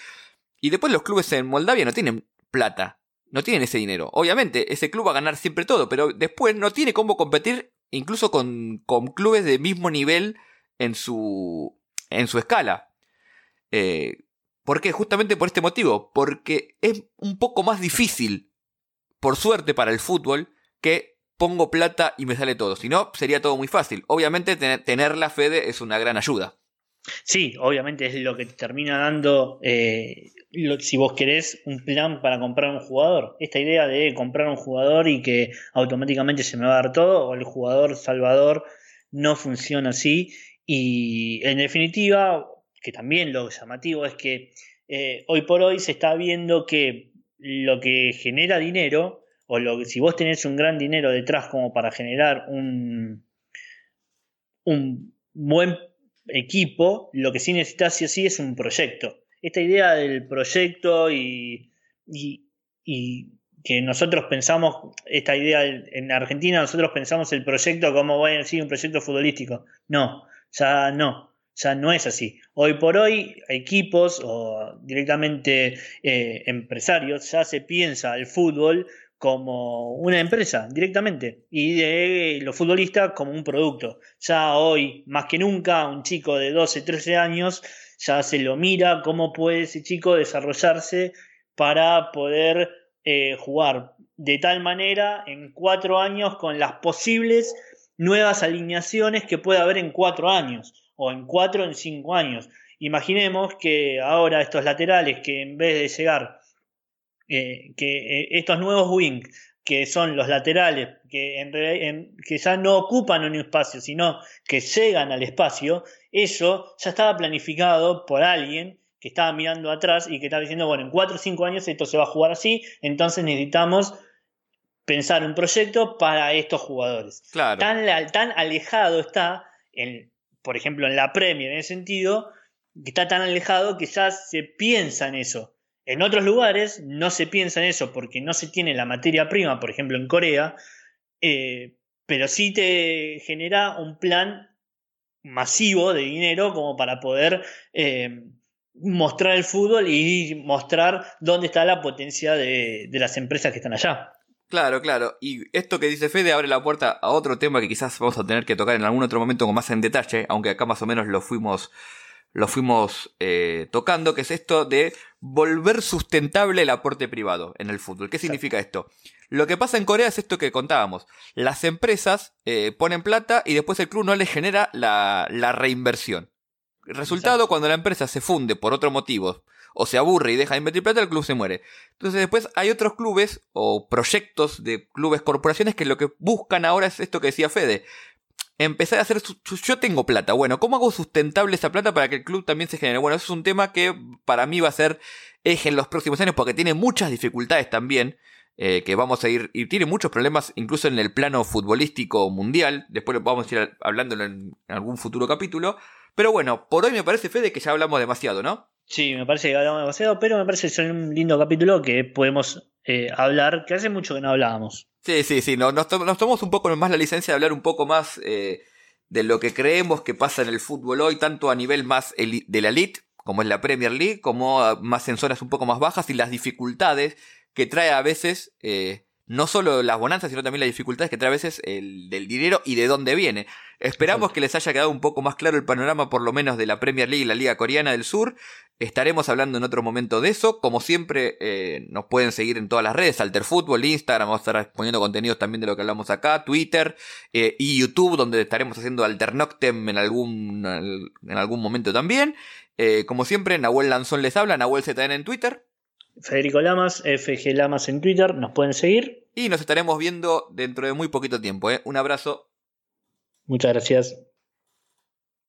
Y después los clubes en Moldavia no tienen plata, no tienen ese dinero. Obviamente, ese club va a ganar siempre todo, pero después no tiene cómo competir incluso con, con clubes de mismo nivel en su, en su escala. Eh, ¿Por qué? Justamente por este motivo. Porque es un poco más difícil, por suerte para el fútbol, que pongo plata y me sale todo. Si no, sería todo muy fácil. Obviamente tener la Fede es una gran ayuda. Sí, obviamente es lo que te termina dando, eh, si vos querés, un plan para comprar un jugador. Esta idea de comprar un jugador y que automáticamente se me va a dar todo, o el jugador salvador no funciona así. Y en definitiva, que también lo llamativo es que eh, hoy por hoy se está viendo que lo que genera dinero, o lo, si vos tenés un gran dinero detrás como para generar un, un buen equipo, lo que sí necesitas sí o es un proyecto. Esta idea del proyecto y, y, que nosotros pensamos, esta idea en Argentina, nosotros pensamos el proyecto como, bueno, sí, un proyecto futbolístico. No, ya no ya no es así. Hoy por hoy, equipos o directamente eh, empresarios ya se piensa el fútbol como una empresa directamente y de los futbolistas como un producto. Ya hoy, más que nunca, un chico de 12, 13 años ya se lo mira cómo puede ese chico desarrollarse para poder eh, jugar de tal manera en cuatro años con las posibles nuevas alineaciones que puede haber en cuatro años o en cuatro o en cinco años. Imaginemos que ahora estos laterales que en vez de llegar, eh, que eh, estos nuevos wings, que son los laterales, que, en, que ya no ocupan un espacio, sino que llegan al espacio, eso ya estaba planificado por alguien que estaba mirando atrás y que estaba diciendo, bueno, en cuatro o cinco años esto se va a jugar así, entonces necesitamos pensar un proyecto para estos jugadores. Claro. Tan, tan alejado está en, por ejemplo, en la Premier, en ese sentido, está tan alejado que ya se piensa en eso. En otros lugares no se piensa en eso porque no se tiene la materia prima, por ejemplo en Corea, eh, pero sí te genera un plan masivo de dinero como para poder eh, mostrar el fútbol y mostrar dónde está la potencia de las empresas que están allá. Claro, claro. Y esto que dice Fede abre la puerta a otro tema que quizás vamos a tener que tocar en algún otro momento con más en detalle, aunque acá más o menos lo fuimos, lo fuimos eh, tocando, que es esto de volver sustentable el aporte privado en el fútbol. ¿Qué significa esto? Lo que pasa en Corea es esto que contábamos. Las empresas eh, ponen plata y después el club no les genera la, la reinversión. Resultado, cuando la empresa se funde por otro motivo, o se aburre y deja de invertir plata, el club se muere. Entonces después hay otros clubes o proyectos de clubes, corporaciones que lo que buscan ahora es esto que decía Fede. Empezar a hacer, yo tengo plata, bueno, ¿cómo hago sustentable esa plata para que el club también se genere? Bueno, eso es un tema que para mí va a ser eje en los próximos años porque tiene muchas dificultades también. Eh, que vamos a ir, y tiene muchos problemas incluso en el plano futbolístico mundial, después vamos a ir hablando en algún futuro capítulo, pero bueno, por hoy me parece, Fede, que ya hablamos demasiado, ¿no? Sí, me parece que hablamos demasiado, pero me parece que es un lindo capítulo que podemos eh, hablar, que hace mucho que no hablábamos. Sí, sí, sí, nos, tomamos un poco más la licencia de hablar un poco más eh, de lo que creemos que pasa en el fútbol hoy, tanto a nivel más de la elite, como es la Premier League, como más en zonas un poco más bajas y las dificultades que trae a veces eh, no solo las bonanzas, sino también las dificultades que trae a veces el, del dinero y de dónde viene. Esperamos que les haya quedado un poco más claro el panorama, por lo menos de la Premier League y la Liga Coreana del Sur. Estaremos hablando en otro momento de eso. Como siempre, eh, nos pueden seguir en todas las redes: Alter Fútbol, Instagram, vamos a estar poniendo contenidos también de lo que hablamos acá, Twitter eh, y YouTube, donde estaremos haciendo Alternoctem en algún, en algún momento también. Eh, como siempre, Nahuel Lanzón les habla, Nahuel ZN en Twitter. Federico Lamas, FG Lamas en Twitter, nos pueden seguir. Y nos estaremos viendo dentro de muy poquito tiempo. ¿eh? Un abrazo. Muchas gracias.